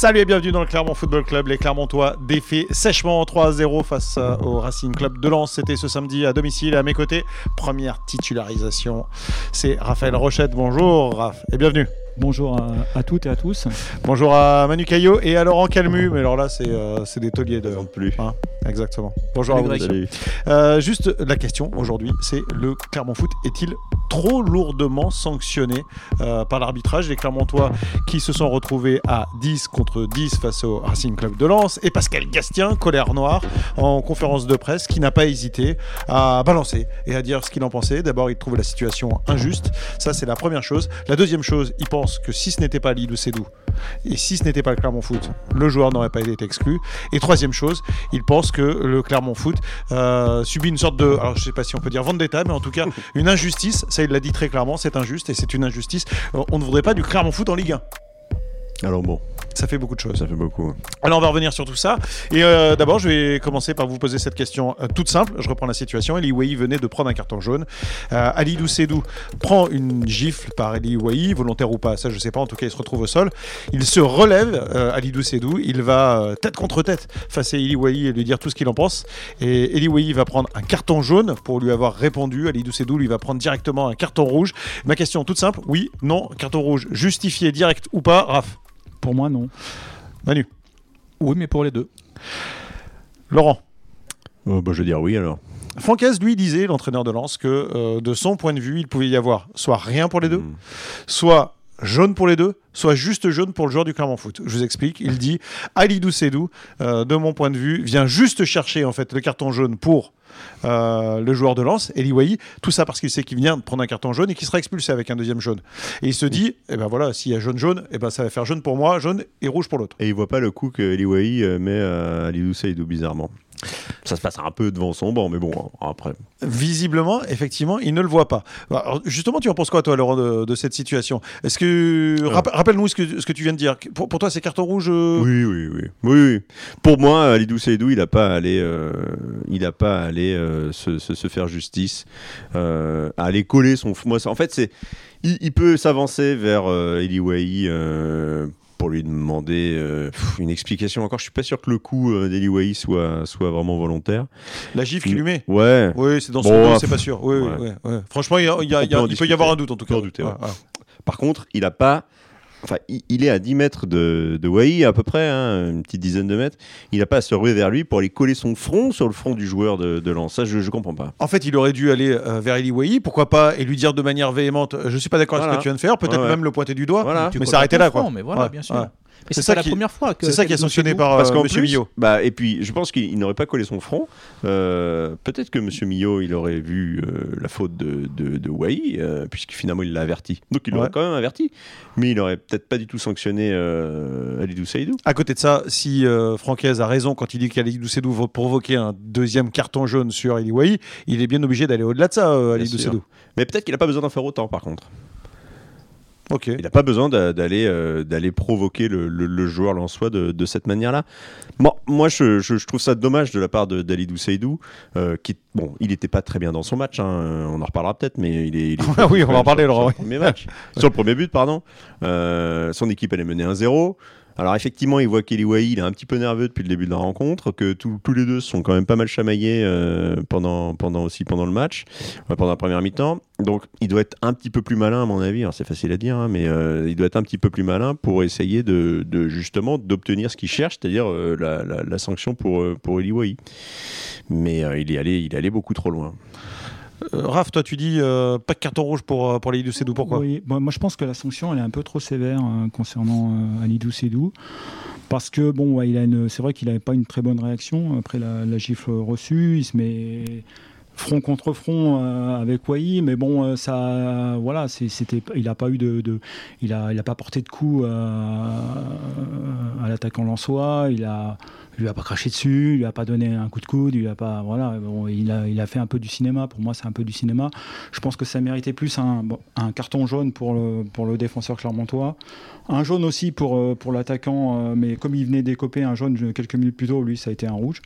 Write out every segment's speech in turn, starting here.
Salut et bienvenue dans le Clermont Football Club. Les Clermontois défait sèchement 3-0 face euh, au Racing Club de Lens. C'était ce samedi à domicile à mes côtés. Première titularisation, c'est Raphaël Rochette. Bonjour Raph et bienvenue. Bonjour à, à, toutes et à tous. Bonjour à Manu Caillot et à Laurent Calmu. Mais alors là, c'est euh, des tauliers de. plus. Hein Exactement. Bonjour à vous. Euh, juste la question aujourd'hui, c'est le Clermont Foot est-il trop lourdement sanctionné euh, par l'arbitrage? Les Clermontois qui se sont retrouvés à 10 contre 10 face au Racing Club de Lens et Pascal Gastien, colère noire, en conférence de presse, qui n'a pas hésité à balancer et à dire ce qu'il en pensait. D'abord, il trouvait la situation injuste. Ça, c'est la première chose. La deuxième chose, il pense que si ce n'était pas Lidou Sédou et si ce n'était pas le Clermont Foot, le joueur n'aurait pas été exclu. Et troisième chose, il pense que le Clermont Foot euh, subit une sorte de, alors je sais pas si on peut dire vendetta, mais en tout cas une injustice. Ça, il l'a dit très clairement, c'est injuste et c'est une injustice. Euh, on ne voudrait pas du Clermont Foot en Ligue 1. Alors bon. Ça fait beaucoup de choses. Ça fait beaucoup. Alors on va revenir sur tout ça. Et euh, d'abord, je vais commencer par vous poser cette question euh, toute simple. Je reprends la situation. Eli Wahi venait de prendre un carton jaune. Euh, Alidou Sedou prend une gifle par Eli Wahi, volontaire ou pas, ça je sais pas. En tout cas, il se retrouve au sol. Il se relève, Alidou Sedou. Il va tête contre tête face à Eli Wahi et lui dire tout ce qu'il en pense. Et Eli Wahi va prendre un carton jaune pour lui avoir répondu. Alidou Sedou lui va prendre directement un carton rouge. Ma question toute simple oui, non, carton rouge justifié direct ou pas, Raph? Pour moi, non. Manu Oui, mais pour les deux. Laurent Oh, bah, je veux dire oui alors. Francaise, lui, disait, l'entraîneur de Lens, que euh, de son point de vue, il pouvait y avoir soit rien pour les deux, Mm. soit jaune pour les deux, soit juste jaune pour le joueur du Clermont Foot. Je vous explique. Il dit Alidou Sedou, euh, de mon point de vue, vient juste chercher en fait le carton jaune pour euh, le joueur de Lens, Eli Wahi. Tout ça parce qu'il sait qu'il vient de prendre un carton jaune et qu'il sera expulsé avec un deuxième jaune. Et il se dit, eh ben voilà, s'il y a jaune-jaune, eh ben ça va faire jaune pour moi, jaune et rouge pour l'autre. Et il voit pas le coup que Eliwahi euh, met à Alidou Seydou bizarrement. Ça se passe un peu devant son banc, mais bon, après. Visiblement, effectivement, il ne le voit pas. Alors, justement, tu en penses quoi, toi, Laurent, de, de cette situation? Est-ce que. Rapp- Rappelle-nous ce que, ce que tu viens de dire. Pour, pour toi, c'est carton rouge euh, Oui, oui, oui. oui, oui. Pour moi, Alidou Seydou, il n'a pas à aller, euh, il a pas à aller euh, se, se- se faire justice, euh, à aller coller son. Moi, en fait, c'est, il, il peut s'avancer vers euh, euh, pour lui demander euh, une explication. Encore, je suis pas sûr que le coup euh, soit, soit vraiment volontaire. La gifle qu'il lui met Ouais. Oui, c'est dans son Bon, dos, ah, c'est pas sûr. Oui, ouais. ouais, ouais. Franchement, il, y a- il y a- il peut y avoir un doute, en tout cas. Par contre, il a pas. Enfin, il, est à 10 mètres de, de Wai, à peu près, hein, une petite dizaine de mètres. Il n'a pas à se ruer vers lui pour aller coller son front sur le front du joueur de, de Lens. Ça, je ne comprends pas. En fait, il aurait dû aller euh, vers Eli Wahi, pourquoi pas, et lui dire de manière véhémente Je suis pas d'accord avec ce que tu viens de faire, peut-être Ouais, ouais. même le pointer du doigt, Voilà. Tu mais s'arrêter là, quoi. front, Mais voilà, Ouais, bien sûr. ouais. Mais C'est ça la qui- première fois que. C'est ça qui est sanctionné par Parce euh, Monsieur plus, Millot. bah, et puis, je pense qu'il il n'aurait pas collé son front. Euh, Peut-être que Monsieur Millot, il aurait vu euh, la faute de, de, de Wai, euh, puisque finalement, il l'a averti. Donc, il l'aurait Ouais. quand même averti. Mais il aurait peut-être pas du tout sanctionné euh, Alidou Saïdou. À côté de ça, si euh, Francaise a raison quand il dit qu'Alidou Sedou va provoquer un deuxième carton jaune sur Eli Wahi, il est bien obligé d'aller au-delà de ça, euh, Alidou sûr. Sedou. Mais peut-être qu'il n'a pas besoin d'en faire autant, par contre. Ok. Il n'a pas besoin d'a- d'aller euh, d'aller provoquer le, le- le joueur lensois de, de cette manière-là. Bon, moi, je, je- je trouve ça dommage de la part d'Alidou Seydou, euh, qui, bon, il n'était pas très bien dans son match, hein, on en reparlera peut-être, mais il est... il est Ah oui, on va en parler, Laurent, sur le premier match. sur le premier but, pardon. Euh, son équipe, elle est menée 1-0. Alors effectivement, il voit qu'Eli Wahi, il est un petit peu nerveux depuis le début de la rencontre, que tous les deux sont quand même pas mal chamaillés euh, pendant, pendant aussi pendant le match, pendant la première mi-temps. Donc il doit être un petit peu plus malin à mon avis. C'est facile à dire, hein, mais euh, il doit être un petit peu plus malin pour essayer de, justement d'obtenir ce qu'il cherche, c'est-à-dire euh, la, sanction pour pour. Mais il est allé il est allé beaucoup trop loin. Euh, Raph, toi, tu dis euh, pas de carton rouge pour, euh, pour Alidou Sedou, pourquoi bon, moi je pense que la sanction elle est un peu trop sévère euh, concernant euh, Alidou Sedou. Parce que bon, c'est vrai qu'il n'avait pas une très bonne réaction après la, gifle reçue. Il se met front contre front euh, avec Wai, mais bon, ça, voilà, c'était, il n'a pas eu de, il a, il a pas porté de coup à l'attaquant Lançois. Il a, lui a pas craché dessus, il lui a pas donné un coup de coude, il a pas, voilà, bon, il a, il a fait un peu du cinéma. Pour moi, c'est un peu du cinéma. Je pense que ça méritait plus un, un carton jaune pour le, pour le défenseur clermontois, un jaune aussi pour, euh, pour l'attaquant, euh, mais comme il venait d'écoper un jaune quelques minutes plus tôt, lui, ça a été un rouge.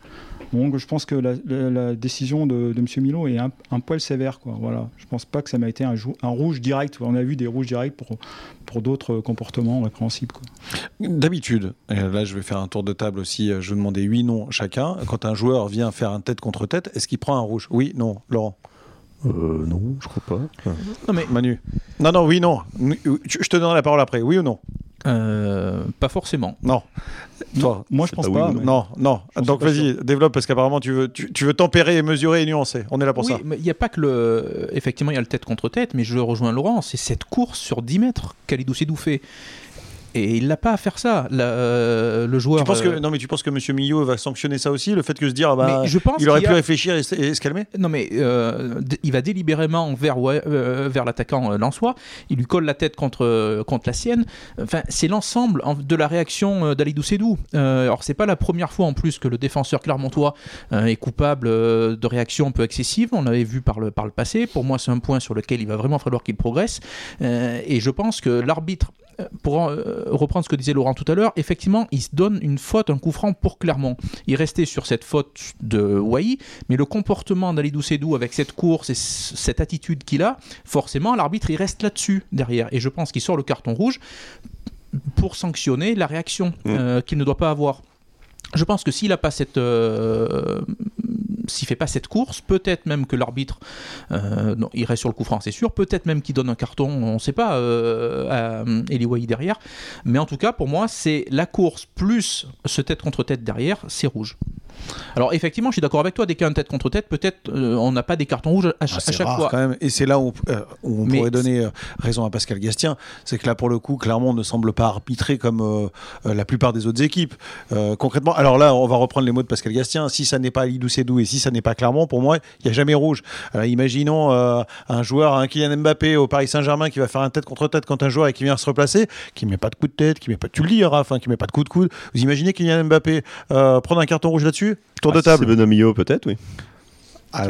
Donc je pense que la, décision de, de, M. Milo est un, poil sévère. Quoi. Voilà. Je pense pas que ça m'a été un, un, rouge direct. On a vu des rouges directs pour, pour d'autres comportements répréhensibles. D'habitude, là je vais faire un tour de table aussi, je demander oui, non chacun. Quand un joueur vient faire un tête contre tête, est-ce qu'il prend un rouge? Oui, non, Laurent euh, non, je crois pas. Non mais Manu. Non, non, oui, non. Je te donnerai la parole après. Oui ou non? Euh, pas forcément. Non. Toi, moi je pense pas. non. non, Donc vas-y, développe parce qu'apparemment tu veux, tu, veux tempérer, mesurer et nuancer. On est là pour oui, ça. Il n'y a pas que le. Effectivement, il y a le tête contre tête, mais je rejoins Laurent. C'est cette course sur 10 mètres qu'Alidou Sedou fait. Et il n'a pas à faire ça. Euh, le joueur. Tu penses que, euh, non, mais tu penses que M. Millot va sanctionner ça aussi Le fait que se dire, ah bah, je pense il aurait pu réfléchir et, se calmer? Non, mais euh, il va délibérément vers, vers l'attaquant Lançois. Il lui colle la tête contre, contre la sienne. Enfin, c'est l'ensemble de la réaction d'Alidou Sedou. alors, c'est pas la première fois en plus que le défenseur clermontois est coupable de réactions un peu excessives. On l'avait vu par le, par le passé. Pour moi, c'est un point sur lequel il va vraiment falloir qu'il progresse. et je pense que l'arbitre pour euh, reprendre ce que disait Laurent tout à l'heure, effectivement, il se donne une faute, un coup franc pour Clermont. Il restait sur cette faute de Wai, mais le comportement d'Alidou Sedou avec cette course et cette attitude qu'il a, forcément, l'arbitre, il reste là-dessus derrière. Et je pense qu'il sort le carton rouge pour sanctionner la réaction mmh. euh, qu'il ne doit pas avoir. Je pense que s'il n'a pas cette, euh, s'il fait pas cette course, peut-être même que l'arbitre euh, irait sur le coup franc, c'est sûr. Peut-être même qu'il donne un carton, on ne sait pas, euh, à Eliway derrière. Mais en tout cas, pour moi, c'est la course plus ce tête contre tête derrière, c'est rouge. Alors effectivement, je suis d'accord avec toi. Dès qu'il y a un tête contre tête, peut-être euh, on n'a pas des cartons rouges à, ah, chaque fois. Quand même. Et c'est là où, euh, on pourrait donner euh, raison à Pascal Gastien. C'est que là, pour le coup, Clermont ne semble pas arbitrer comme la plupart des autres équipes. concrètement, alors là, on va reprendre les mots de Pascal Gastien. Si ça n'est pas Lidou Sedou et si ça n'est pas Clermont, pour moi, il n'y a jamais rouge. Alors imaginons un joueur, un Kylian Mbappé au Paris Saint-Germain qui va faire un tête contre tête quand un joueur et qui vient se replacer, qui met pas de coup de tête, qui met pas, tu le dis, Raph, hein, qui met pas de coup de coude. Vous imaginez Kylian Mbappé prendre un carton rouge là-dessus? Tour de ah, table. C'est Benoît peut-être, oui. Ah,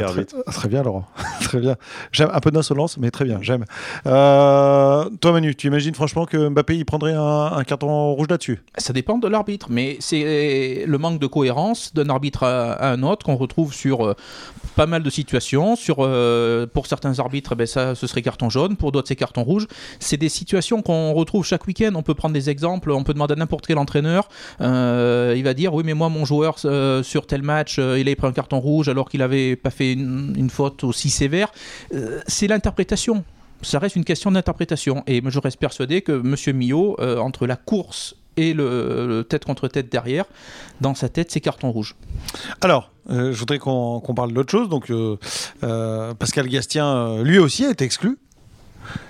très, bien, Laurent. très bien. J'aime un peu d'insolence, mais très bien. J'aime. Euh, toi, Manu, tu imagines franchement que Mbappé il prendrait un, carton rouge là-dessus? Ça dépend de l'arbitre, mais c'est le manque de cohérence d'un arbitre à, un autre qu'on retrouve sur euh, pas mal de situations. Sur, euh, pour certains arbitres, ben ça, ce serait carton jaune. Pour d'autres, c'est carton rouge. C'est des situations qu'on retrouve chaque week-end. On peut prendre des exemples. On peut demander à n'importe quel entraîneur. il va dire oui, mais moi, mon joueur sur tel match, il a pris un carton rouge alors qu'il avait pas fait une, faute aussi sévère. Euh, c'est l'interprétation ça reste une question d'interprétation. Et je reste persuadé que M. Millot, euh, entre la course et le, tête contre tête derrière, dans sa tête, c'est carton rouge. Alors, euh, je voudrais qu'on parle d'autre chose. Donc, Pascal Gastien, lui aussi, été exclu.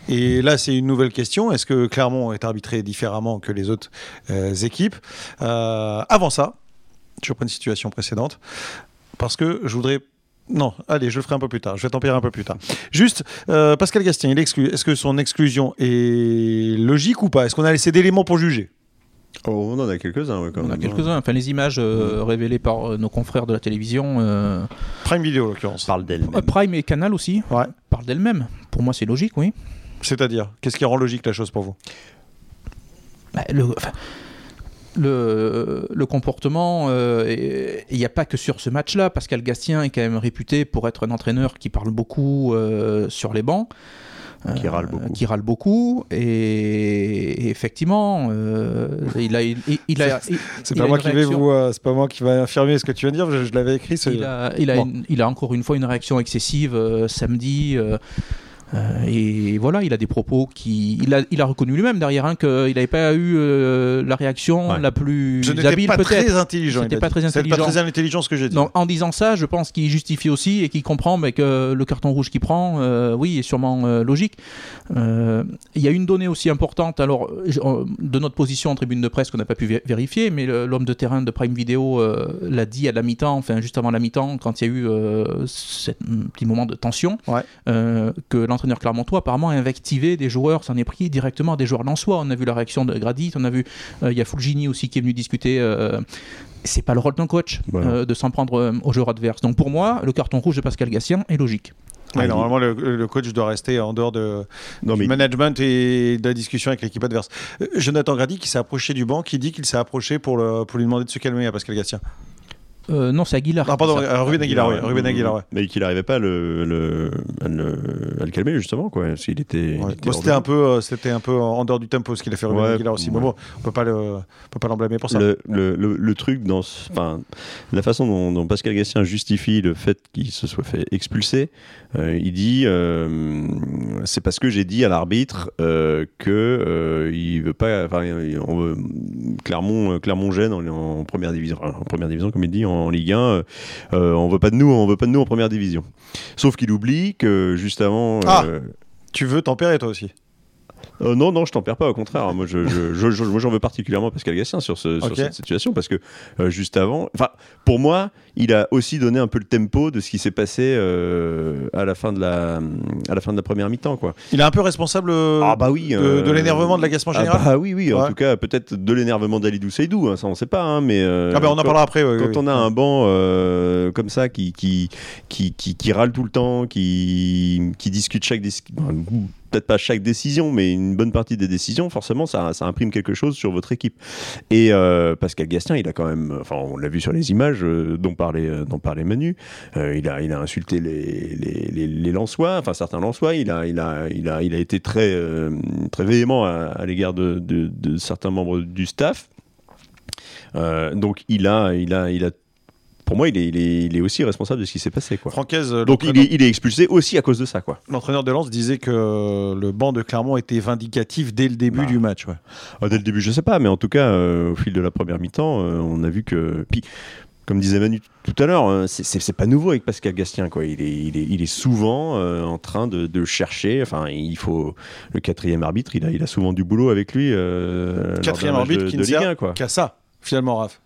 Et là, c'est une nouvelle question. Est-ce que Clermont est arbitré différemment que les autres équipes? Avant ça, je reprends une situation précédente. Parce que je voudrais non, allez, je le ferai un peu plus tard. Je vais tempérer un peu plus tard. Juste, euh, Pascal Gastien, il. Est-ce que son exclusion est logique ou pas? Est-ce qu'on a laissé d'éléments pour juger? Oh, on en a quelques-uns. on a quelques-uns. Enfin, les images euh, révélées par euh, nos confrères de la télévision. Prime Video, en l'occurrence. Parle d'elle-même. Prime et Canal aussi. Ouais. Parlent d'elle-même. Pour moi, c'est logique, oui. C'est-à-dire, qu'est-ce qui rend logique la chose pour vous? Bah, le, le, comportement, euh, il n'y a pas que sur ce match-là. Pascal Gastien est quand même réputé pour être un entraîneur qui parle beaucoup euh, sur les bancs. qui râle beaucoup. Qui râle beaucoup. Et, effectivement, euh, il a. Il, a c'est pas, moi qui vais vous, c'est pas moi qui va affirmer ce que tu viens de dire, je, l'avais écrit. Il a, il, a il a encore une fois une réaction excessive samedi. Euh, et voilà, il a des propos qui. Il a, il a reconnu lui-même derrière hein, qu'il n'avait pas eu euh, la réaction la plus je habile, pas peut-être. Très intelligent. C'était pas très intelligent. pas très intelligent ce que j'ai dit. en disant ça, je pense qu'il justifie aussi et qu'il comprend mais que le carton rouge qu'il prend, euh, oui, est sûrement logique. Il y a une donnée aussi importante, alors, de notre position en tribune de presse qu'on n'a pas pu vérifier, mais l'homme de terrain de Prime Video l'a dit à la mi-temps, enfin juste avant la mi-temps, quand il y a eu ce petit moment de tension, que l'entraîneur clermontois apparemment a invectivé des joueurs, s'en est pris directement des joueurs soi. On a vu la réaction de Gradit, on a vu, il y a Fulgini aussi qui est venu discuter c'est pas le rôle d'un coach de s'en prendre aux joueurs adverses. Donc pour moi, le carton rouge de Pascal Gassien est logique. Normalement, le, coach doit rester en dehors de, du management et de la discussion avec l'équipe adverse. Jonathan Grady qui s'est approché du banc, qui dit qu'il s'est approché pour, le, pour lui demander de se calmer à Pascal Gassien. Euh, non, c'est Aguilar. Ah, pardon, euh, Ruben Aguilar, oui. Ruben Aguilar, Mais qu'il n'arrivait pas le, le, à, le, calmer, justement. Quoi. S'il était, c'était, un peu, euh, c'était un peu en dehors du tempo ce qu'il a fait Ruben Aguilar aussi. Mais bon, on peut pas le, peut pas l'emblâmer pour ça. Le, le, truc, dans, enfin, la façon dont, Pascal Gassien justifie le fait qu'il se soit fait expulser, il dit c'est parce que j'ai dit à l'arbitre que il veut pas. Enfin, on veut, Clermont, Clermont gêne en, en première division, en première division, comme il dit, en Ligue 1, euh, euh, on veut pas de nous, on veut pas de nous en première division. Sauf qu'il oublie que juste avant. Ah, euh, tu veux tempérer toi aussi euh, non, non, je t'en perds pas, au contraire. Moi, je, j'en veux particulièrement Pascal Gassien sur, ce, sur cette situation parce que euh, juste avant, enfin, pour moi, il a aussi donné un peu le tempo de ce qui s'est passé euh, à la fin de la, à la fin de la première mi-temps, quoi. Il est un peu responsable. ah bah oui. De, l'énervement, de l'agacement ah général. Ah oui, oui. En tout cas, peut-être de l'énervement d'Alidou Seydou, hein, ça on sait pas, hein, mais. ah bah on en parlera après. quand on a un banc comme ça qui qui, qui qui, qui râle tout le temps, qui qui discute chaque peut-être pas chaque décision, mais une bonne partie des décisions, forcément, ça, imprime quelque chose sur votre équipe. Et euh, Pascal Gastien, il a quand même, enfin, on l'a vu sur les images euh, dont, parlait, euh, dont parlait Manu, il, a, il a insulté les, les, les, Lensois, enfin certains Lensois, il a, il a, il a, il a été très, très véhément à, l'égard de, certains membres du staff. donc il a, il a, il a pour moi, il est, il est, aussi responsable de ce qui s'est passé. Quoi. Euh, Donc il est, il est, expulsé aussi à cause de ça. Quoi. L'entraîneur de Lens disait que le banc de Clermont était vindicatif dès le début bah. du match. Ouais. Ah, dès le début, je sais pas, mais en tout cas, euh, au fil de la première mi-temps, euh, on a vu que. Puis, comme disait Manu tout à l'heure, c'est pas nouveau avec Pascal Gastien. Quoi. Il, est, il, est, il est souvent en train de, de, chercher. Enfin, il faut le quatrième arbitre. Il a, il a souvent du boulot avec lui. quatrième arbitre qui ne sert qu'à ça, finalement, Raph.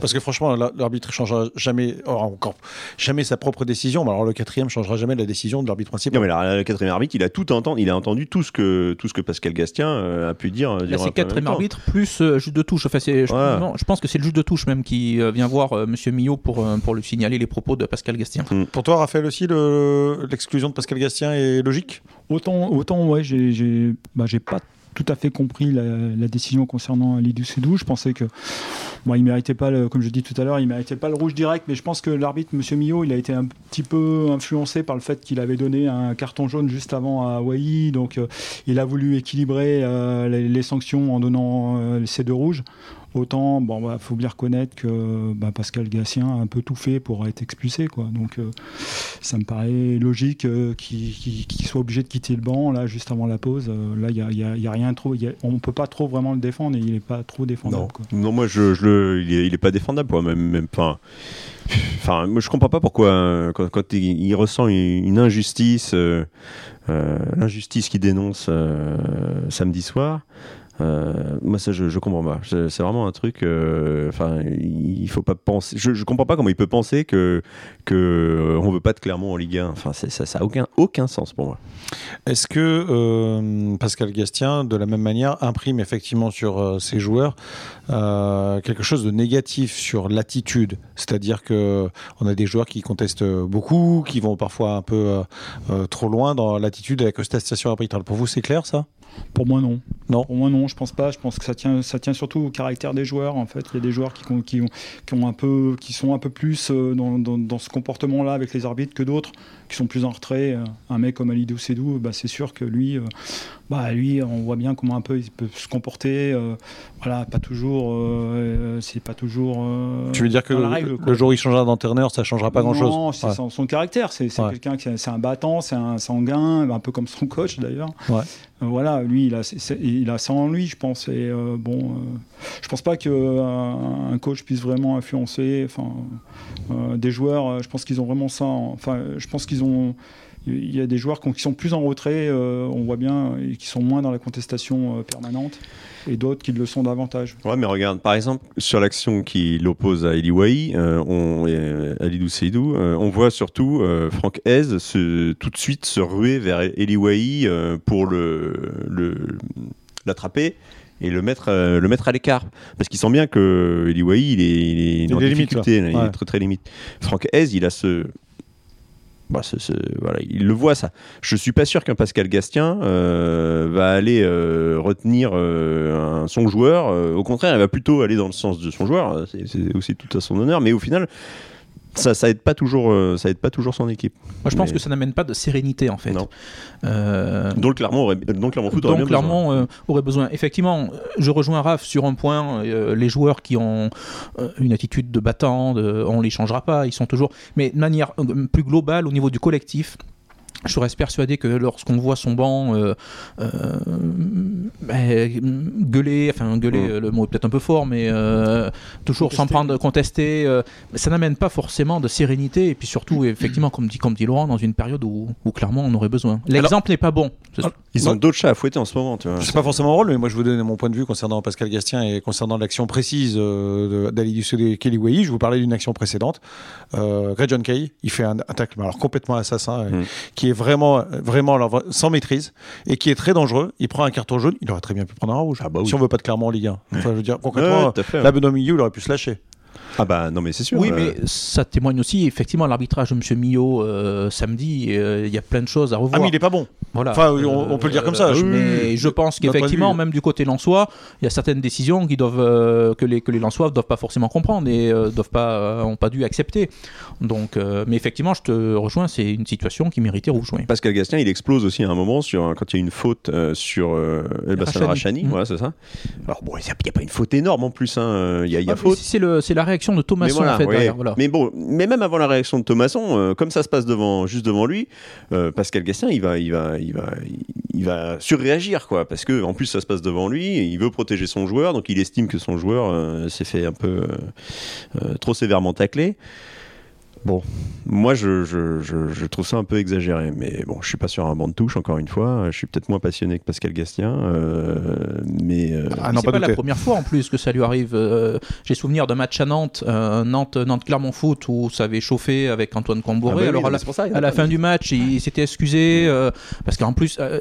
Parce que franchement, l'arbitre changera jamais, oh, encore jamais sa propre décision. Alors le quatrième changera jamais la décision de l'arbitre principal. Non, mais le quatrième arbitre, il a tout entendu, il a entendu tout ce que tout ce que Pascal Gastien euh, a pu dire. Là, c'est quatrième arbitre plus euh, juge de touche. Enfin, je, je, pense que c'est le juge de touche même qui euh, vient voir Monsieur Millot pour pour lui signaler les propos de Pascal Gastien. Mm. Pour toi, Raphaël aussi, l'exclusion de Pascal Gastien est logique? Autant, autant, ouais, j'ai bah, pas tout à fait compris la, décision concernant Lidou Sedou. Je pensais que, bon, il méritait pas, le, comme je dis tout à l'heure, il méritait pas le rouge direct, mais je pense que l'arbitre, Monsieur Millot, il a été un petit peu influencé par le fait qu'il avait donné un carton jaune juste avant à Hawaii, donc euh, il a voulu équilibrer euh, les, sanctions en donnant euh, ces deux rouges. Autant, bon, bah, faut bien reconnaître que bah, Pascal Gassien a un peu tout fait pour être expulsé, quoi. Donc, euh, ça me paraît logique euh, qu'il soit obligé de quitter le banc là juste avant la pause. Euh, là, il y a, y a, rien trop. on peut pas trop vraiment le défendre et il n'est pas trop défendable. Non, moi, je, le, il, est, pas défendable, quoi. Même, même, enfin, enfin, moi, je comprends pas pourquoi quand, il, ressent une, injustice, l'injustice qu'il dénonce samedi soir. Euh, moi, ça, je, je comprends pas. C'est vraiment un truc. Euh, enfin, il faut pas penser. Je, je comprends pas comment il peut penser que que euh, veut pas de Clermont en Ligue 1. Enfin, ça, ça a aucun aucun sens pour moi. Est-ce que Pascal Gastien, de la même manière, imprime effectivement sur ses joueurs quelque chose de négatif sur l'attitude? C'est-à-dire que on a des joueurs qui contestent beaucoup, qui vont parfois un peu trop loin dans l'attitude et la contestation arbitrale. Pour vous, c'est clair ça? Pour moi, non. Non. Pour moi, non. Je pense pas. Je pense que ça tient, ça tient surtout au caractère des joueurs. En fait, il y a des joueurs qui, qui, ont, qui ont un peu, qui sont un peu plus euh, dans, dans, ce comportement-là avec les arbitres que d'autres qui sont plus en retrait. Euh, un mec comme Alidou Sedou, bah, c'est sûr que lui, euh, bah, lui, on voit bien comment un peu il peut se comporter. voilà, pas toujours. c'est pas toujours. tu veux dire que le, jour où il changera d'entraîneur, ça changera pas grand-chose Non, c'est son, caractère. C'est quelqu'un qui, c'est un battant, c'est un sanguin, un peu comme son coach d'ailleurs. Ouais. Euh, voilà, lui, il a, il a ça en lui, je pense. Et euh, bon, euh, je pense pas qu'un un coach puisse vraiment influencer. Enfin, des joueurs, je pense qu'ils ont vraiment ça. enfin, je pense qu'ils ont il y a des joueurs qui sont plus en retrait, on voit bien, et qui sont moins dans la contestation permanente et d'autres qui le sont davantage. Ouais, mais regarde, par exemple, sur l'action qui l'oppose à Eliwai, euh, on, Alidou Seydou, euh, on voit surtout euh, Franck Hez se, tout de suite se ruer vers Eliwai euh, pour le, l'attraper et le mettre, le mettre à l'écart. Parce qu'il sent bien que Eliwai, il est, il est, en difficulté, il est très très limite. Franck Hez, il a ce, bah, il le voit ça. Je suis pas sûr qu'un Pascal Gastien euh, va aller euh, retenir euh, son joueur. au contraire, il va plutôt aller dans le sens de son joueur. C'est aussi tout à son honneur. Mais au final, ça, ça aide pas toujours, euh, ça aide pas toujours son équipe. Moi, je pense que ça n'amène pas de sérénité en fait. Non. Euh... Donc Clermont aurait, donc Clermont Foot aurait, donc, Clermont, besoin. Euh, aurait besoin. Effectivement, je rejoins Raph sur un point. Euh, les joueurs qui ont une attitude de battant, de, on les changera pas. Ils sont toujours. Mais de manière plus globale, au niveau du collectif, je reste persuadé que lorsqu'on voit son banc euh, euh, ben, gueuler, enfin gueuler, mm. le mot est peut-être un peu fort, mais euh, toujours s'en prendre contester, ça n'amène pas forcément de sérénité et puis surtout, effectivement, comme dit, comme dit Laurent, dans une période où, clairement on aurait besoin. L'exemple n'est pas bon. Ah, ils ont d'autres chats à fouetter en ce moment. Tu vois. C'est pas forcément mon rôle, mais moi je vous donne mon point de vue concernant Pascal Gastien et concernant l'action précise d'Ali Dussé Kelly. Je vous parlais d'une action précédente. Greg John Kay, il fait un, tacle alors complètement assassin, mm. qui est vraiment, vraiment alors, sans maîtrise et qui est très dangereux. Il prend un carton jaune, il aurait très bien pu prendre un rouge. Ah bah oui. Si on veut pas de Clermont en Ligue 1. Enfin, je veux dire, concrètement, ouais, Milieu, il aurait pu se lâcher. Ah bah non mais c'est sûr. Oui euh... mais ça témoigne aussi effectivement l'arbitrage de M. Millot euh, samedi. Euh, il y a plein de choses à revoir. Ah mais il est pas bon. Voilà. Enfin on, on peut le dire comme ça. Euh, mais je pense qu'effectivement même du côté Lensois, il y a certaines décisions qui doivent que les que les Lensois doivent pas forcément comprendre et doivent pas ont pas dû accepter. Donc mais effectivement je te rejoins c'est une situation qui méritait rouge. Oui. Pascal Gastien il explose aussi à un moment sur quand il y a une faute sur Elbassan Rachani. Mmh. Voilà c'est ça. Alors bon il n'y a, pas une faute énorme en plus. Hein. Il y a, y a ah, faute. C'est le c'est la réaction de Thomasson mais en fait. Ouais. Voilà. Mais bon, mais même avant la réaction de Thomasson, euh, comme ça se passe devant, juste devant lui, euh, Pascal Gastien, il va, il va, il va, il va surréagir quoi, parce que en plus ça se passe devant lui, il veut protéger son joueur, donc il estime que son joueur euh, s'est fait un peu euh, trop sévèrement tacler. Bon, moi je, je, je, je, trouve ça un peu exagéré, mais bon, je suis pas sur un banc de touche encore une fois. Je suis peut-être moins passionné que Pascal Gastien, euh, mais euh, ah, non, c'est pas, pas la première fois en plus que ça lui arrive. Euh, J'ai souvenir d'un match à Nantes, euh, Nantes, Nantes Clermont Foot où ça avait chauffé avec Antoine Camboré. Ah bah oui, Alors à la, ça, à la fin du match, il, il s'était excusé euh, parce qu'en plus, euh,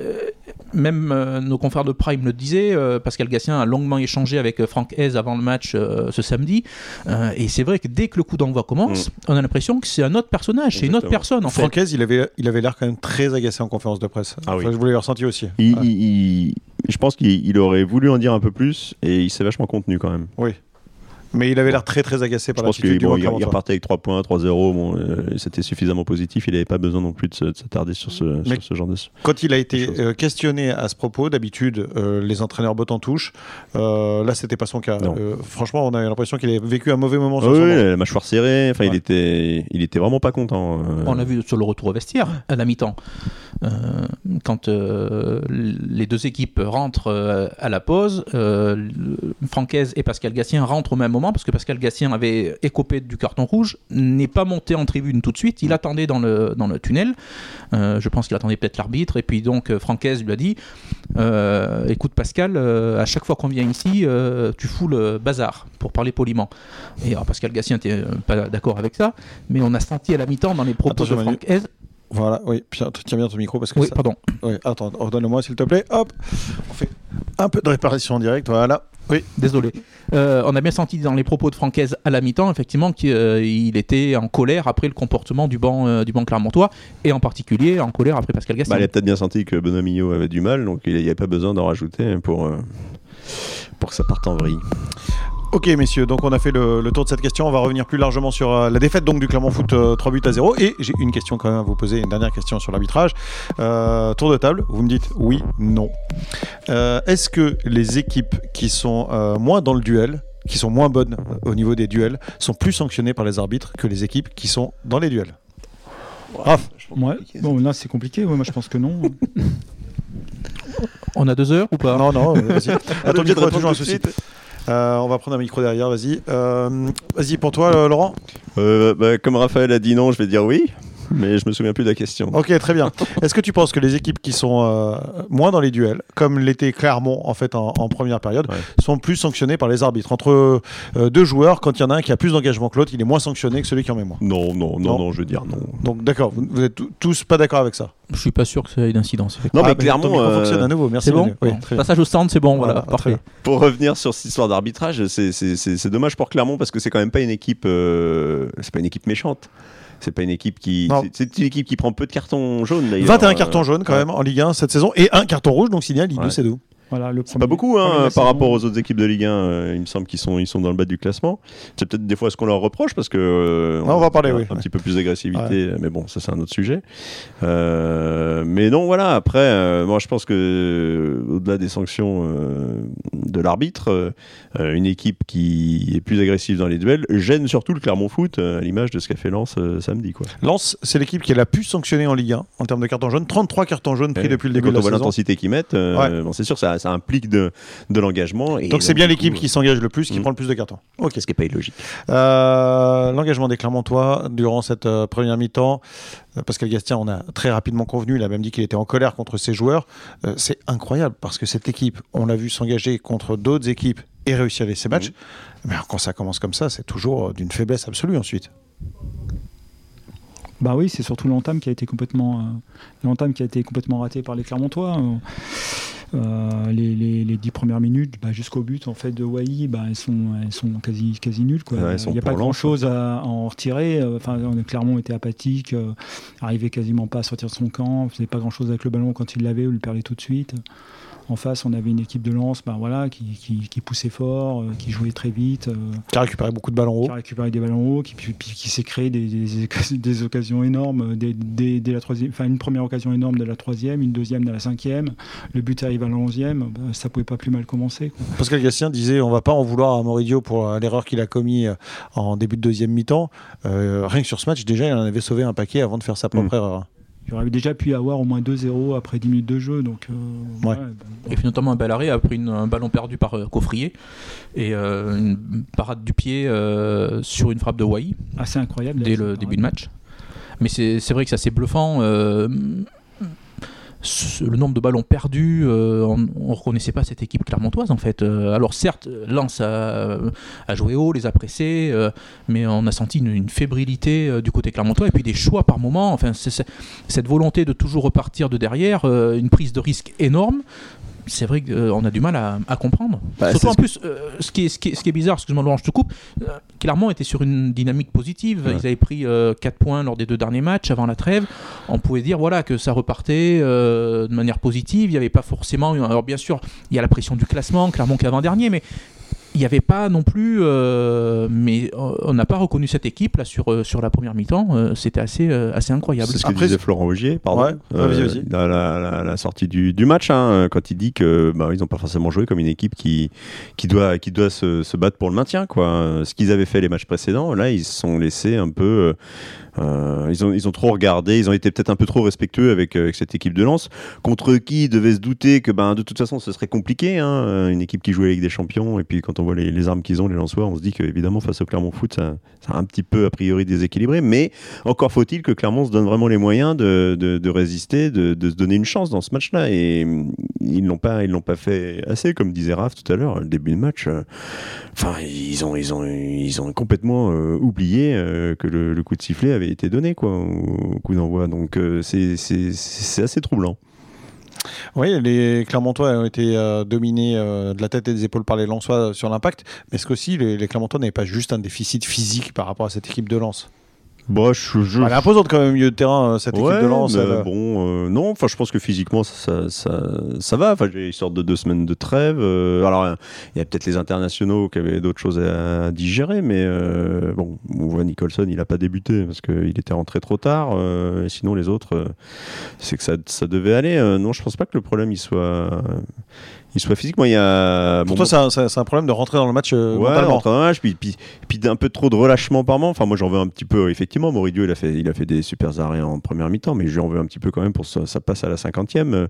même nos confrères de Prime le disaient. Pascal Gastien a longuement échangé avec Franck Hez avant le match ce samedi, et c'est vrai que dès que le coup d'envoi commence, mm. on a l'impression que c'est un autre personnage, c'est une autre personne en il avait, il avait l'air quand même très agacé en conférence de presse. Ah oui. Je voulais le ressentir aussi. Il, il, il, je pense qu'il aurait voulu en dire un peu plus et il s'est vachement contenu quand même. Oui. Mais il avait l'air très très agacé par l'attitude du bon, il, il repartait avec 3 points, 3-0, bon, euh, c'était suffisamment positif, il n'avait pas besoin non plus de s'attarder sur ce, sur ce genre de Quand il a été euh, questionné à ce propos, d'habitude euh, les entraîneurs bottent en touche, euh, là c'était pas son cas. Euh, franchement on a l'impression qu'il a vécu un mauvais moment sur oui, son oui, la mâchoire serrée, enfin ouais. il, était, il était vraiment pas content. euh. On l'a vu sur le retour au vestiaire à la mi-temps. Euh, quand les deux équipes rentrent à la pause, Francaise et Pascal Gassien rentrent au même moment parce que Pascal Gassien avait écopé du carton rouge, n'est pas monté en tribune tout de suite, il attendait dans le, dans le tunnel, euh, je pense qu'il attendait peut-être l'arbitre, et puis donc Francaise lui a dit euh, écoute Pascal, euh, à chaque fois qu'on vient ici, tu fous le bazar, pour parler poliment. Et alors Pascal Gassien n'était pas d'accord avec ça, mais on a senti à la mi-temps dans les propos Attention, de Francaise. Voilà, oui, tiens bien ton micro parce que oui, ça... pardon. Oui, attends, redonne-moi s'il te plaît. Hop, on fait un peu de réparation en direct, voilà. Oui. Désolé. Euh, on a bien senti dans les propos de Francaise à la mi-temps, effectivement, qu'il euh, était en colère après le comportement du banc, euh, du banc clermontois, et en particulier en colère après Pascal Gastien. Bah, il a peut-être bien senti que Benoît Millot avait du mal, donc il n'y avait pas besoin d'en rajouter pour, euh, pour que ça parte en vrille. Ok messieurs, donc on a fait le, le, tour de cette question. On va revenir plus largement sur euh, la défaite donc du Clermont Foot euh, 3 buts à 0. Et j'ai une question quand même à vous poser, une dernière question sur l'arbitrage. Euh, tour de table, vous me dites oui, non. Euh, Est-ce que les équipes qui sont euh, moins dans le duel, qui sont moins bonnes au niveau des duels, sont plus sanctionnées par les arbitres que les équipes qui sont dans les duels? Raph ouais. Bon là c'est compliqué, ouais, moi je pense que non. on a deux heures ou pas? Non, non, vas-y. Attends, toujours un souci. Euh, on va prendre un micro derrière, vas-y. Euh, vas-y, pour toi, Laurent? Euh, bah, Comme Raphaël a dit non, je vais dire oui. mais je me souviens plus de la question. Ok, très bien. Est-ce que tu penses que les équipes qui sont euh, moins dans les duels, comme l'était Clermont en fait en, première période, sont plus sanctionnées par les arbitres? Entre euh, deux joueurs, quand il y en a un qui a plus d'engagement que l'autre, il est moins sanctionné que celui qui en met moins. Non, non, non, non, je veux dire non. Donc d'accord, vous, n'êtes êtes tous pas d'accord avec ça? Je suis pas sûr que ça ait d'incidence. Non, mais ah, clairement, fonctionne à nouveau. Merci. C'est bon? Passage au stand, c'est bon. Voilà, parfait. Pour revenir sur cette histoire d'arbitrage, c'est dommage pour Clermont parce que c'est quand même pas une équipe, c'est pas une équipe méchante. C'est pas une équipe qui. C'est une équipe qui prend peu de cartons jaunes d'ailleurs. 21 cartons jaunes quand même en Ligue 1 cette saison et un carton rouge, donc signal Ligue 2 c'est voilà, pas beaucoup hein, par rapport aux autres équipes de Ligue 1. Euh, il me semble qu'ils sont, ils sont dans le bas du classement. C'est peut-être des fois ce qu'on leur reproche parce que euh, on, va parler, oui. Un petit peu plus d'agressivité, mais bon, ça c'est un autre sujet. Euh, mais non, voilà. Après, moi je pense que au-delà des sanctions de l'arbitre, une équipe qui est plus agressive dans les duels gêne surtout le Clermont Foot à l'image de ce qu'a fait Lens samedi. Quoi. Lens, c'est l'équipe qui est la plus sanctionnée en Ligue 1 en termes de cartons jaunes. 33 cartons jaunes pris depuis le début de la saison. Quand on voit l'intensité qu'ils mettent, bon, c'est sûr ça ça implique de, de l'engagement. Donc c'est bien l'équipe qui s'engage le plus qui hmm. prend le plus de cartons. Ok. Ce qui n'est pas illogique. Euh, l'engagement des Clermontois durant cette euh, première mi-temps, euh, Pascal Gastien, on a très rapidement convenu, il a même dit qu'il était en colère contre ses joueurs. c'est incroyable parce que cette équipe, on l'a vu s'engager contre d'autres équipes et réussir ces matchs. Hmm. Mais quand ça commence comme ça, c'est toujours d'une faiblesse absolue ensuite. Bah oui, c'est surtout l'entame qui a été complètement l'entame qui a été complètement ratée par les Clermontois. Euh, les, dix premières minutes bah, jusqu'au but en fait de Wai, bah, elles sont elles sont quasi quasi nulles quoi. Il n'y a pas grand chose à, en retirer. Euh, enfin, on a clairement été apathique, euh, arrivait quasiment pas à sortir de son camp, faisait pas grand chose avec le ballon quand il l'avait ou le perdait tout de suite. En face, on avait une équipe de lance ben voilà, qui, qui, poussait fort, euh, qui jouait très vite. Euh, qui a récupéré beaucoup de ballons hauts. Qui a récupéré des ballons hauts, qui, qui s'est créé des, des, occasions énormes. Dès, la troisième, enfin, une première occasion énorme de la troisième, une deuxième de la cinquième. Le but arrive à la onzième. Ben, ça pouvait pas plus mal commencer. Quoi. Pascal Gastien disait on va pas en vouloir à Moridio pour euh, l'erreur qu'il a commis en début de deuxième mi-temps. rien que sur ce match, déjà, il en avait sauvé un paquet avant de faire sa propre mm. erreur. Il aurait déjà pu avoir au moins 2-0 après 10 minutes de jeu. Donc, euh, Et puis notamment un bel arrêt après un ballon perdu par euh, Coffrier et euh, une parade du pied sur une frappe de Wai. Assez incroyable. Dès le début de match. Mais c'est vrai que c'est assez bluffant le nombre de ballons perdus, euh, on ne reconnaissait pas cette équipe clermontoise en fait. Euh, alors certes, Lens a, joué haut, les a pressés, euh, mais on a senti une, fébrilité du côté clermontois et puis des choix par moment. Enfin, cette volonté de toujours repartir de derrière, une prise de risque énorme c'est vrai qu'on euh, a du mal à, comprendre. Bah, Surtout en plus, euh, ce, qui est, ce, qui est, ce, qui est, bizarre, excuse-moi Laurent, je te coupe, euh, clairement était sur une dynamique positive. Ils avaient pris 4 points lors des deux derniers matchs avant la trêve. On pouvait dire voilà, que ça repartait de manière positive. Il n'y avait pas forcément. Alors bien sûr, il y a la pression du classement, clairement qu'avant-dernier, mais il n'y avait pas non plus, euh, mais on n'a pas reconnu cette équipe là sur, euh, sur la première mi-temps. Euh, c'était assez, assez incroyable. C'est ce que disait Florent Augier, pardon, ouais, la, la, sortie du, du match, hein, quand il dit que bah, ils n'ont pas forcément joué comme une équipe qui, qui doit, qui doit se, se battre pour le maintien. Quoi. Ce qu'ils avaient fait les matchs précédents, là, ils se sont laissés un peu euh, ils, ont, ils ont trop regardé, ils ont été peut-être un peu trop respectueux avec, euh, avec, cette équipe de Lens, contre qui devait se douter que ben, de toute façon ce serait compliqué, hein, euh, une équipe qui jouait avec des champions, et puis quand on voit les, armes qu'ils ont, les Lensois, on se dit qu'évidemment face au Clermont Foot, ça, a un petit peu a priori déséquilibré, mais encore faut-il que Clermont se donne vraiment les moyens de, résister, de, se donner une chance dans ce match-là, et ils l'ont pas, ils l'ont pas fait assez, comme disait Raph tout à l'heure, le début de match. Enfin, ils ont, ils ont, ils ont complètement oublié que le, coup de sifflet avait été donné quoi, au, coup d'envoi. Donc euh, c'est assez troublant. Oui, les Clermontois ont été euh, dominés euh, de la tête et des épaules par les Lensois sur l'impact, mais est-ce qu'aussi les, les Clermontois n'avaient pas juste un déficit physique par rapport à cette équipe de Lens bah, je, Elle est imposante quand même milieu de terrain, euh, cette équipe de lance. Bon, euh, non, enfin, je pense que physiquement, ça, ça, ça va. Enfin, ils sortent de deux semaines de trêve. Euh, alors, il y a peut-être les internationaux qui avaient d'autres choses à, digérer, mais bon, on voit Nicholson, il n'a pas débuté parce qu'il était rentré trop tard. et sinon, les autres, c'est que ça, ça devait aller. non, je pense pas que le problème il soit il soit physiquement il y a pour toi c'est un, problème de rentrer dans le match euh, ouais, rentrer dans le match puis, puis, puis un peu trop de relâchement par moment. Enfin moi j'en veux un petit peu effectivement. Moridio il a fait il a fait des super arrêts en première mi-temps mais j'en veux un petit peu quand même pour ça, ça passe à la cinquantième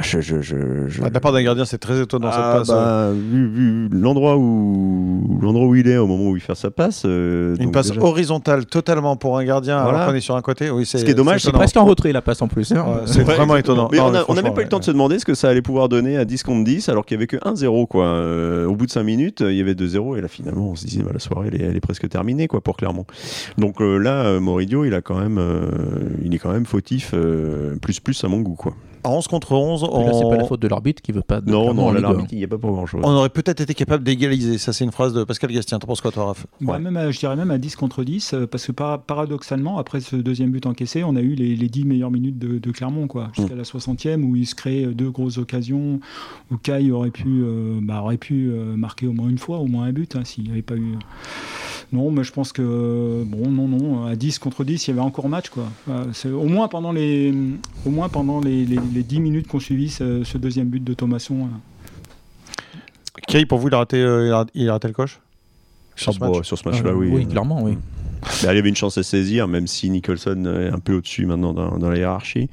je, je, je, je... Ah, de la part d'un gardien, c'est très étonnant cette Ah, passe. bah, vu, vu l'endroit où l'endroit où il est au moment où il fait sa passe. euh, Une donc passe déjà- horizontale totalement pour un gardien Voilà. alors qu'on est sur un côté. Oui, c'est Ce qui est dommage, c'est. Presque en retrait la passe en plus. hein. C'est Ouais, vraiment étonnant. Mais Non, on n'a même pas eu le temps de se demander ce que ça allait pouvoir donner à 10 contre 10 alors qu'il n'y avait que 1-0 quoi. Euh, au bout de 5 minutes, il y avait 2-0 et là finalement on se disait bah, la soirée elle est, elle est presque terminée quoi pour Clermont. Donc euh, là euh, Moridio il a quand même euh, il est quand même fautif euh, plus plus à mon goût quoi. À 11 contre 11, Et Là, c'est pas la faute de l'arbitre qui veut pas. de Non non l'arbitre il n'y a pas pour grand chose. on aurait peut-être été capable d'égaliser. Ça, c'est une phrase de Pascal Gastien. T'en penses quoi, toi, Raph? Moi, Ouais. même, à- je dirais même à 10 contre 10, euh, parce que para- paradoxalement, après ce deuxième but encaissé, on a eu les, les 10 meilleures minutes de, de Clermont, quoi, jusqu'à la 60e, où il se crée euh, deux grosses occasions, où Kai aurait pu, euh, bah, aurait pu euh, marquer au moins une fois, au moins un but, hein, s'il n'y avait pas eu. Non, mais je pense que, euh, bon, non, non, à 10 contre 10, il y avait encore match, quoi. Euh, c'est- au moins pendant les, au moins pendant les, les, les 10 minutes qu'on suivi ce, ce deuxième but de Thomasson. là. Kay, pour vous, il a raté, euh, il a, il a raté le coche sur Ah, bon, match sur ce match là Euh, oui. Oui, clairement, oui. Bah, il y avait une chance à saisir, même si Nicholson est un peu au-dessus maintenant dans, dans la hiérarchie.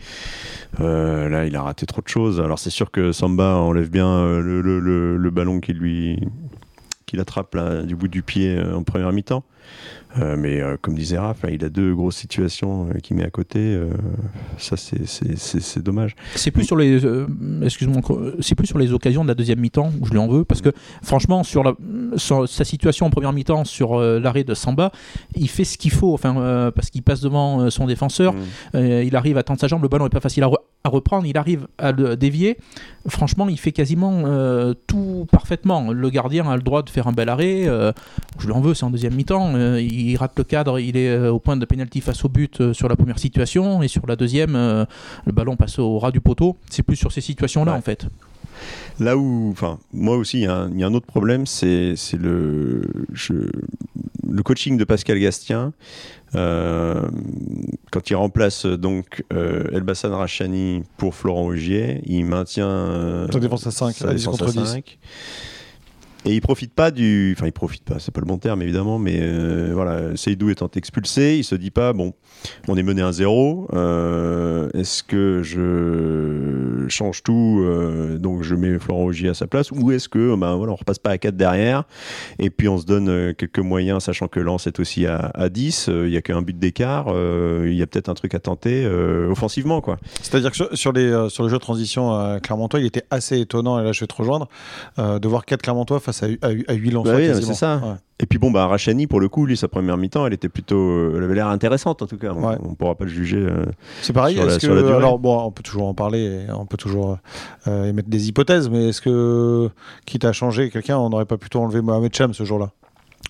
Euh, là, il a raté trop de choses. Alors, c'est sûr que Samba enlève bien euh, le, le- le- le ballon qui lui qu'il attrape là, du bout du pied euh, en première mi-temps. Euh, mais euh, comme disait Raph, là, il a deux grosses situations euh, qu'il met à côté. euh, ça, c'est- dommage. C'est plus sur les, excuse-moi, c'est plus sur les occasions de la deuxième mi-temps où je lui en veux parce que franchement sur, la, sur sa situation en première mi-temps sur l'arrêt de Samba, il fait ce qu'il faut, enfin parce qu'il passe devant son défenseur, Mm. il arrive à tendre sa jambe, le ballon est pas facile à, re- à reprendre, il arrive à le dévier. Franchement, il fait quasiment tout parfaitement. Le gardien a le droit de faire un bel arrêt. je lui en veux, c'est en deuxième mi-temps. Euh, il rate le cadre, il est euh, au point de pénalty face au but euh, sur la première situation et sur la deuxième, euh, le ballon passe au ras du poteau. C'est plus sur ces situations-là Ouais. en fait. Là où, enfin, moi aussi, il y, a un- il y a un autre problème, c'est le, je- le coaching de Pascal Gastien. Euh, quand il remplace donc euh, Elbassan Rachani pour Florent Augier, il maintient euh, Sa défense à 5, sa à 10 défense contre à 10. 5. Et il profite pas du. Enfin, il profite pas, c'est pas le bon terme évidemment, mais euh, voilà, Seydou étant expulsé, il se dit pas, bon, on est mené à 0, euh, est-ce que je change tout, euh, donc je mets Florent Augier à sa place, ou est-ce que, ben voilà, on repasse pas à 4 derrière, et puis on se donne euh, quelques moyens, sachant que Lens est aussi à, à 10, euh, il y a qu'un but d'écart, il y a peut-être un truc à tenter offensivement, quoi. C'est-à-dire que sur, les, sur le jeu de transition Clermontois, il était assez étonnant, et là je vais te rejoindre, de voir 4 Clermontois face à, à, à 8 Lensois. Bah oui, c'est ça. Ouais. Et puis bon, bah, Rachani, pour le coup, lui, sa première mi-temps, elle était plutôt. euh, Elle avait l'air intéressante en tout cas. On, Ouais. on pourra pas le juger. euh. C'est pareil, Sur la- est-ce que, sur la durée. alors bon, on peut toujours en parler, on peut toujours euh, émettre des hypothèses, mais est-ce que, quitte à changer quelqu'un, on n'aurait pas plutôt enlevé Mohamed Cham ce jour-là?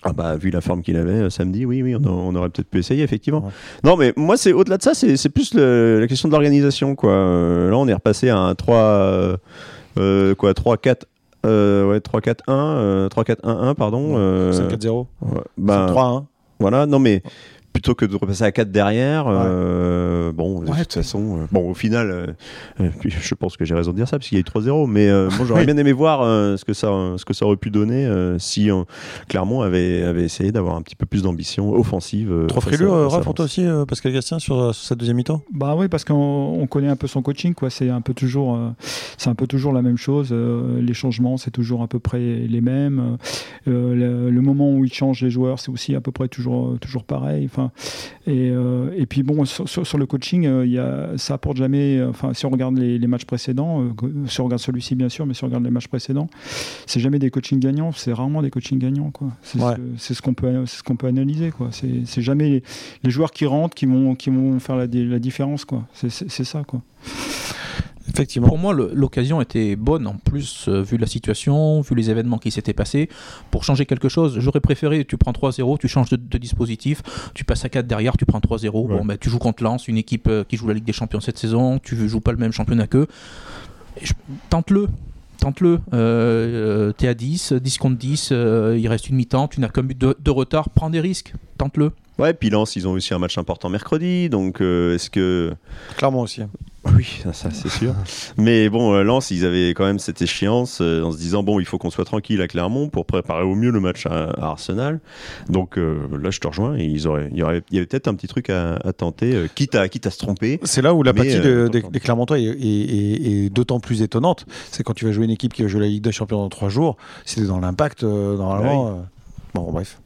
Ah bah, vu la forme qu'il avait euh, samedi, oui, oui, on, a- on aurait peut-être pu essayer, effectivement. Ouais. Non, mais moi, c'est au-delà de ça, c'est c'est plus le- la question de l'organisation, quoi. Là, on est repassé à un 3. euh, quoi, 3-4. Euh, ouais, 3-4-1, euh, 3-4-1-1, pardon. euh, 5-4-0 ouais, ben, 3-1 Voilà, non mais plutôt que de repasser à 4 derrière, euh, bon, de toute façon, euh, bon, au final, euh, je pense que j'ai raison de dire ça, parce qu'il y a eu 3-0, mais euh, bon, j'aurais bien aimé voir euh, ce, que ça, ce que ça aurait pu donner euh, si Clermont avait, avait essayé d'avoir un petit peu plus d'ambition offensive. Trop frileux, Raph, pour toi aussi, euh, Pascal Gastien, sur, sur cette deuxième mi-temps? Bah oui, parce qu'on on connaît un peu son coaching, quoi. C'est un peu toujours, euh, c'est un peu toujours la même chose. euh, les changements, c'est toujours à peu près les mêmes. Euh, le, le moment où il change les joueurs, c'est aussi à peu près toujours, toujours pareil. Enfin, et, euh, et puis bon, sur, sur- sur le coaching, euh, il y a, ça apporte jamais. euh, Enfin, si on regarde les, les matchs précédents, si on regarde celui-ci bien sûr, mais si on regarde les matchs précédents, c'est jamais des coachings gagnants. C'est rarement des coachings gagnants. C'est Ouais. ce, qu'on peut, c'est ce qu'on peut analyser. C'est jamais les, les joueurs qui rentrent qui vont, qui vont faire la, la différence. C'est- ça, quoi. Effectivement. Pour moi, l'occasion était bonne en plus, euh, vu la situation, vu les événements qui s'étaient passés. Pour changer quelque chose, j'aurais préféré, tu prends 3-0, tu changes de, de dispositif, tu passes à 4 derrière, tu prends 3-0. Ouais. Bon, ben, tu joues contre Lens, une équipe euh, qui joue la Ligue des Champions cette saison, tu joues pas le même championnat qu'eux. Tente-le. Tente-le. Euh, euh, T'es à 10, 10 contre 10, euh, il reste une mi-temps, tu n'as qu'un but de, de retard, prends des risques. Tente-le. Ouais, puis Lens, ils ont aussi un match important mercredi, donc euh, est-ce que. Clairement aussi. Oui, ça c'est sûr. Mais bon, euh, Lens, ils avaient quand même cette échéance euh, en se disant bon, il faut qu'on soit tranquille à Clermont pour préparer au mieux le match à, Arsenal. Donc euh, là, je te rejoins. ils auraient, il y, aurait, il y avait peut-être un petit truc à, tenter, quitte, à, quitte à se tromper. C'est là où la partie des Clermontois est, est, d'autant plus étonnante. C'est quand tu vas jouer une équipe qui va jouer la Ligue des Champions dans trois jours. Si dans l'impact, normalement. Bon, bref.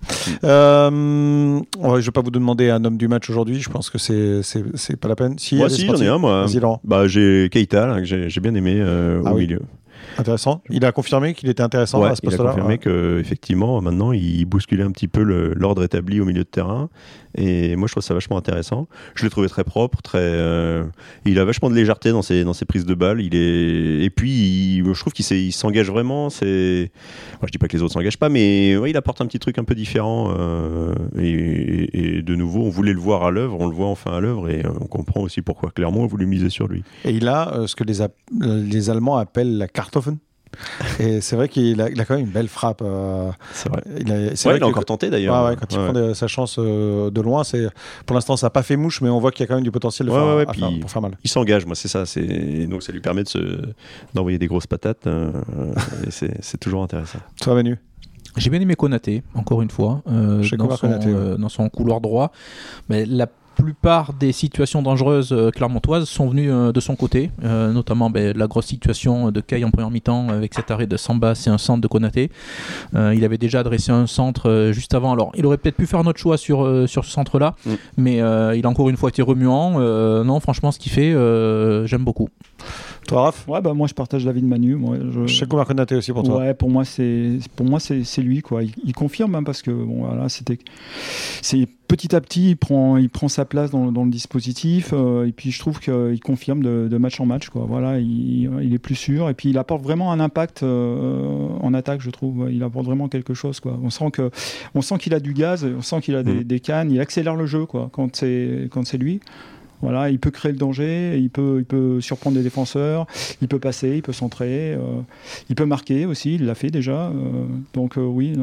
Euh, je ne vais pas vous demander un homme du match aujourd'hui. Je pense que c'est c'est pas la peine. Si, moi, si, j'en ai un, moi. Bah, j'ai Keita, que j'ai bien aimé euh, ah au milieu. Intéressant. Il a confirmé qu'il était intéressant à ce poste-là. Il a confirmé qu'effectivement, maintenant, il bousculait un petit peu l'ordre établi au milieu de terrain. Et moi, je trouve ça vachement intéressant. Je l'ai trouvé très propre, très. Euh, il a vachement de légèreté dans ses, dans ses prises de balles. Il est et puis je trouve qu'il s'engage vraiment. C'est. Moi, je dis pas que les autres s'engagent pas, mais ouais, il apporte un petit truc un peu différent. Euh, et, de nouveau, on voulait le voir à l'œuvre, on le voit enfin à l'œuvre, et euh, on comprend aussi pourquoi clairement on voulait miser sur lui. Et il a ce que les, les Allemands appellent la Kartoffen et c'est vrai qu'il a, quand même une belle frappe. Euh, c'est vrai. Il a, il a encore tenté d'ailleurs. quand il prend sa chance euh, de loin, c'est pour l'instant ça n'a pas fait mouche, mais on voit qu'il y a quand même du potentiel de faire, pour faire mal. Il s'engage, moi c'est ça. donc ça lui permet de d'envoyer des grosses patates. Euh, c'est, toujours intéressant. Toi Manu? J'ai bien aimé Konaté, encore une fois, dans, son, dans, son, couloir droit. Mais la plupart des situations dangereuses euh, clermontoises sont venues euh, de son côté, euh, notamment ben, la grosse situation de Kay en première mi-temps avec cet arrêt de Samba, c'est un centre de Konaté. il avait déjà adressé un centre juste avant, alors il aurait peut-être pu faire notre choix sur, sur ce centre-là, mm. mais il a encore une fois été remuant. non, franchement, ce qu'il fait, j'aime beaucoup. Toi, Raph Ouais, bah, moi je partage l'avis de Manu. Moi, je... sais qu'on va Konaté aussi pour toi. Ouais, pour moi c'est pour moi c'est lui quoi. Il, confirme hein, parce que bon voilà c'était c'est petit à petit il prend il prend sa place dans, dans le dispositif euh, et puis je trouve qu'il confirme de, match en match quoi. Voilà, il, il, est plus sûr et puis il apporte vraiment un impact euh, en attaque je trouve. Il apporte vraiment quelque chose quoi. On sent que on sent qu'il a du gaz, on sent qu'il a des, mmh. des, cannes, il accélère le jeu quoi quand c'est quand c'est lui. Voilà, il peut créer le danger, il peut, il peut surprendre des défenseurs, il peut passer, il peut centrer, euh, il peut marquer aussi, il l'a fait déjà. Euh, donc euh, oui,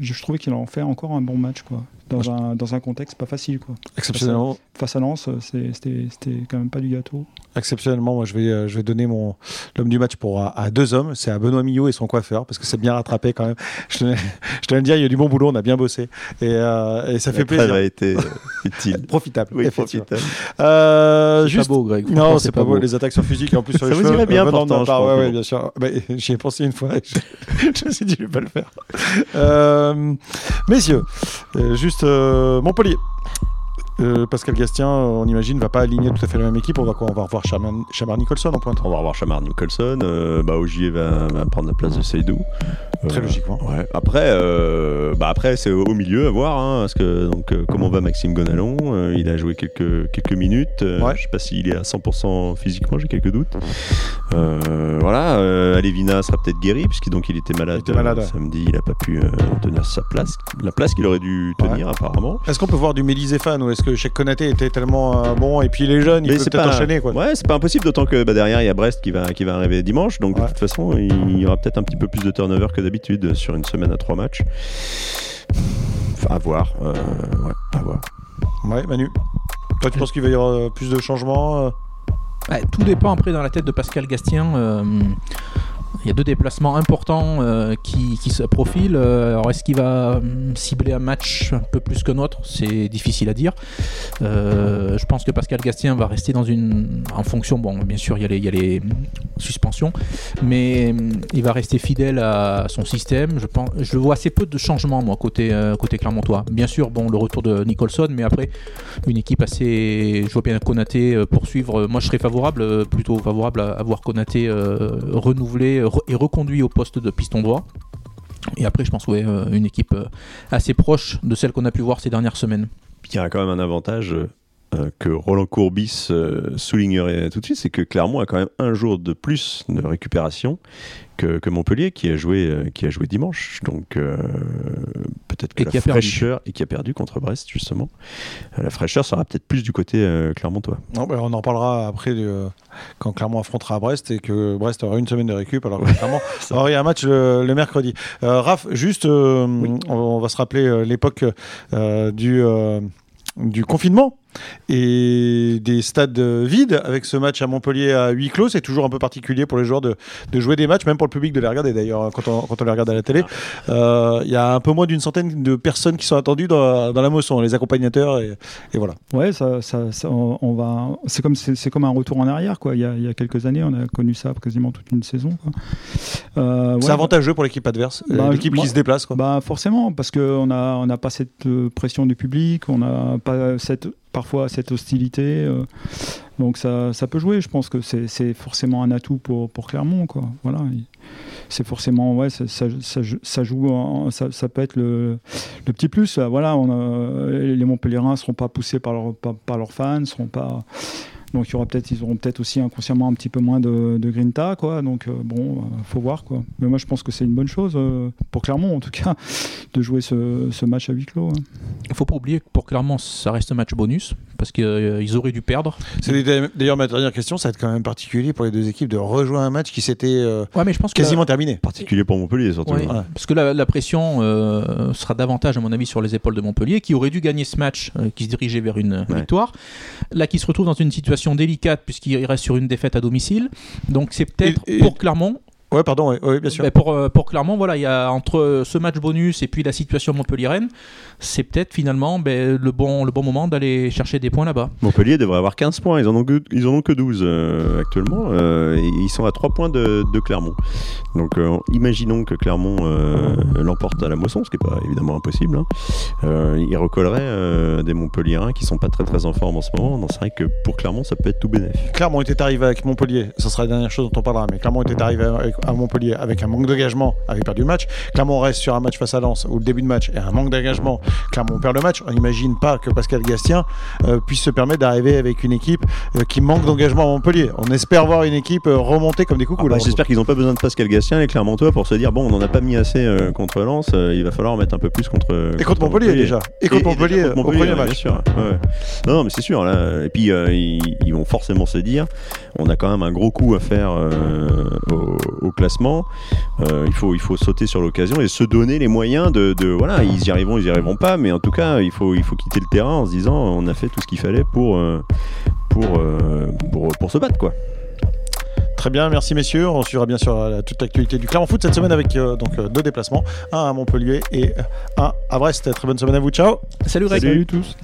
je, trouvais qu'il en fait encore un bon match. Quoi dans, un, dans un contexte pas facile. Quoi. Exceptionnellement. Face à, Lens, c'était quand même pas du gâteau. Exceptionnellement, moi je vais, je vais donner mon l'homme du match pour à, deux hommes. C'est à Benoît Millot et son coiffeur parce que c'est bien rattrapé quand même. Je te, je te le dire, il y a du bon boulot, on a bien bossé et, euh, et ça fait plaisir. Ça a été utile. profitable. Oui, profitable. Euh, juste... pas beau, Greg. Non, c'est pas, beau. Les attaques sur physique et en plus sur les ça cheveux. Ça vous bien pourtant. Ouais, ouais, bien sûr. Bah, J'y ai pensé une fois. je, me suis dit, je vais pas le faire. Euh, messieurs, juste mon Montpellier. Euh, Pascal Gastien, on imagine, va pas aligner tout à fait la même équipe. On va quoi On va revoir Chamar, Nicholson en pointe. On va revoir Chamar Nicholson. Euh, bah, Ogier va, va, prendre la place de Seydou. Très logiquement. Ouais. Après, euh, bah après c'est au milieu à voir. Hein, parce que donc euh, comment va Maxime Gonalon euh, Il a joué quelques quelques minutes. Ouais. Je sais pas s'il est à 100% physiquement. J'ai quelques doutes. voilà. Alevina sera peut-être guéri puisqu'il donc il était malade. Il était malade samedi. Il a pas pu tenir sa place. La place qu'il aurait dû tenir apparemment. Est-ce qu'on peut voir du Mélisé-Fan ou est-ce que Cheikh Konaté était tellement bon et puis les jeunes, il peut peut-être enchaîner quoi. Ouais, c'est pas impossible. D'autant que bah, derrière il y a Brest qui va qui va arriver dimanche. Donc de toute façon, il y aura peut-être un petit peu plus de turnover que d'habitude sur une semaine à trois matchs. Enfin, à voir. Euh, ouais, à voir. Ouais, Manu. Toi, tu penses qu'il va y avoir euh, plus de changements euh? Tout dépend après dans la tête de Pascal Gastien. Il y a deux déplacements importants euh, qui, se profilent. Euh, alors, est-ce qu'il va hum, cibler un match un peu plus que notre C'est difficile à dire. Euh, je pense que Pascal Gastien va rester dans une. En fonction, bon, bien sûr, il y a les, suspensions, mais hum, il va rester fidèle à son système. Je, pense, je vois assez peu de changements, moi, côté, côté Clermontois. Bien sûr, bon, le retour de Nicholson, mais après, une équipe assez. Je vois bien Konaté poursuivre. Moi, je serais favorable, plutôt favorable à, voir Konaté renouveler est reconduit au poste de piston droit. Et après, je pense, ouais, euh, une équipe euh, assez proche de celle qu'on a pu voir ces dernières semaines. Y a quand même un avantage euh, que Roland Courbis soulignerait tout de suite, c'est que Clermont a quand même un jour de plus de récupération que, Montpellier qui a joué euh, qui a joué dimanche. Donc euh, peut-être que la fraîcheur et qui a perdu contre Brest justement. Euh, la fraîcheur sera peut-être plus du côté clermontois. Non, ben, on en parlera après quand Clermont affrontera Brest et que Brest aura une semaine de récup alors que Clermont aura un match le, mercredi. Raph, juste on, va se rappeler l'époque du du confinement et des stades vides avec ce match à Montpellier à huis clos. C'est toujours un peu particulier pour les joueurs de, de, jouer des matchs, même pour le public de les regarder d'ailleurs quand on, quand on les regarde à la télé. Euh, il y a un peu moins d'une centaine de personnes qui sont attendues dans, dans la moisson, les accompagnateurs et, et voilà. Ouais, ça, ça, ça on va. C'est comme c'est comme un retour en arrière quoi. Il y, a, il y, a, quelques années, on a connu ça quasiment toute une saison. Euh, ouais, c'est avantageux pour l'équipe adverse, bah, l'équipe qui se déplace. Quoi. Bah forcément, parce qu'on n'a on a pas cette pression du public, on n'a pas cette parfois cette hostilité. Euh, donc ça, ça, peut jouer. Je pense que c'est forcément un atout pour, Clermont. Quoi. Voilà. C'est forcément, ouais, ça, joue, ça, peut être le, petit plus. Voilà, les Montpellierins ne seront pas poussés par, leur, par, leurs fans, seront pas donc il y aura peut-être, ils auront peut-être aussi inconsciemment un petit peu moins de, de grinta, quoi. Donc euh, bon, euh, faut voir, quoi. Mais moi je pense que c'est une bonne chose euh, pour Clermont, en tout cas, de jouer ce, ce match à huis clos. Hein. Il faut pas oublier que pour Clermont, ça reste un match bonus parce qu'ils auraient dû perdre. C'est d'ailleurs ma dernière question, ça va être quand même particulier pour les deux équipes de rejoindre un match qui s'était ouais, mais je pense quasiment terminé. Particulier pour Montpellier surtout. Ouais, Parce que la, la pression sera davantage, à mon avis, sur les épaules de Montpellier, qui aurait dû gagner ce match, qui se dirigeait vers une ouais. victoire. Là, qui se retrouve dans une situation délicate puisqu'il reste sur une défaite à domicile. Donc c'est peut-être pour Clermont Ouais, pardon, ouais, ouais bien sûr. Mais pour, euh, pour Clermont, voilà, il y a entre ce match bonus et puis la situation Montpellier-Rennes, c'est peut-être finalement ben, le, bon, le bon moment d'aller chercher des points là-bas. Montpellier devrait avoir 15 points, ils en ont que, ils en ont que 12 euh, actuellement, euh, et ils sont à 3 points de, de Clermont. Donc euh, imaginons que Clermont euh, l'emporte à la moisson, ce qui n'est pas évidemment impossible. Hein. il recollerait des Montpelliérains qui sont pas très très en forme en ce moment. Donc c'est vrai que pour Clermont, ça peut être tout bénéfique. Clermont était arrivé avec Montpellier, ça sera la dernière chose dont on parlera, mais Clermont était arrivé avec à Montpellier avec un manque d'engagement, avait perdu le match. Clermont reste sur un match face à Lens où le début de match est un manque d'engagement. Clermont perd le match. On n'imagine pas que Pascal Gastien euh, puisse se permettre d'arriver avec une équipe euh, qui manque d'engagement à Montpellier. On espère voir une équipe euh, remonter comme des coucous. Ah bah, J'espère qu'ils n'ont pas besoin de Pascal Gastien, les Clermontois, pour se dire bon, on n'en a pas mis assez contre Lens, il va falloir en mettre un peu plus contre. Et contre, Montpellier, Montpellier, déjà. Et contre Montpellier, contre Montpellier, au premier match. Bien sûr. Ouais. Non, non, mais c'est sûr. Là. Et puis ils, ils, vont forcément se dire on a quand même un gros coup à faire au, au, classement. Il, faut, il faut sauter sur l'occasion et se donner les moyens de, de, Voilà, ils y arriveront, ils y arriveront pas, mais en tout cas, il faut, il faut quitter le terrain en se disant on a fait tout ce qu'il fallait pour, pour, pour, pour, se battre, quoi. Très bien, merci messieurs. On suivra bien sûr toute l'actualité du Clermont Foot cette semaine avec euh, donc deux déplacements, un à Montpellier et un à Brest. Très bonne semaine à vous. Ciao. Salut Greg. Salut tous.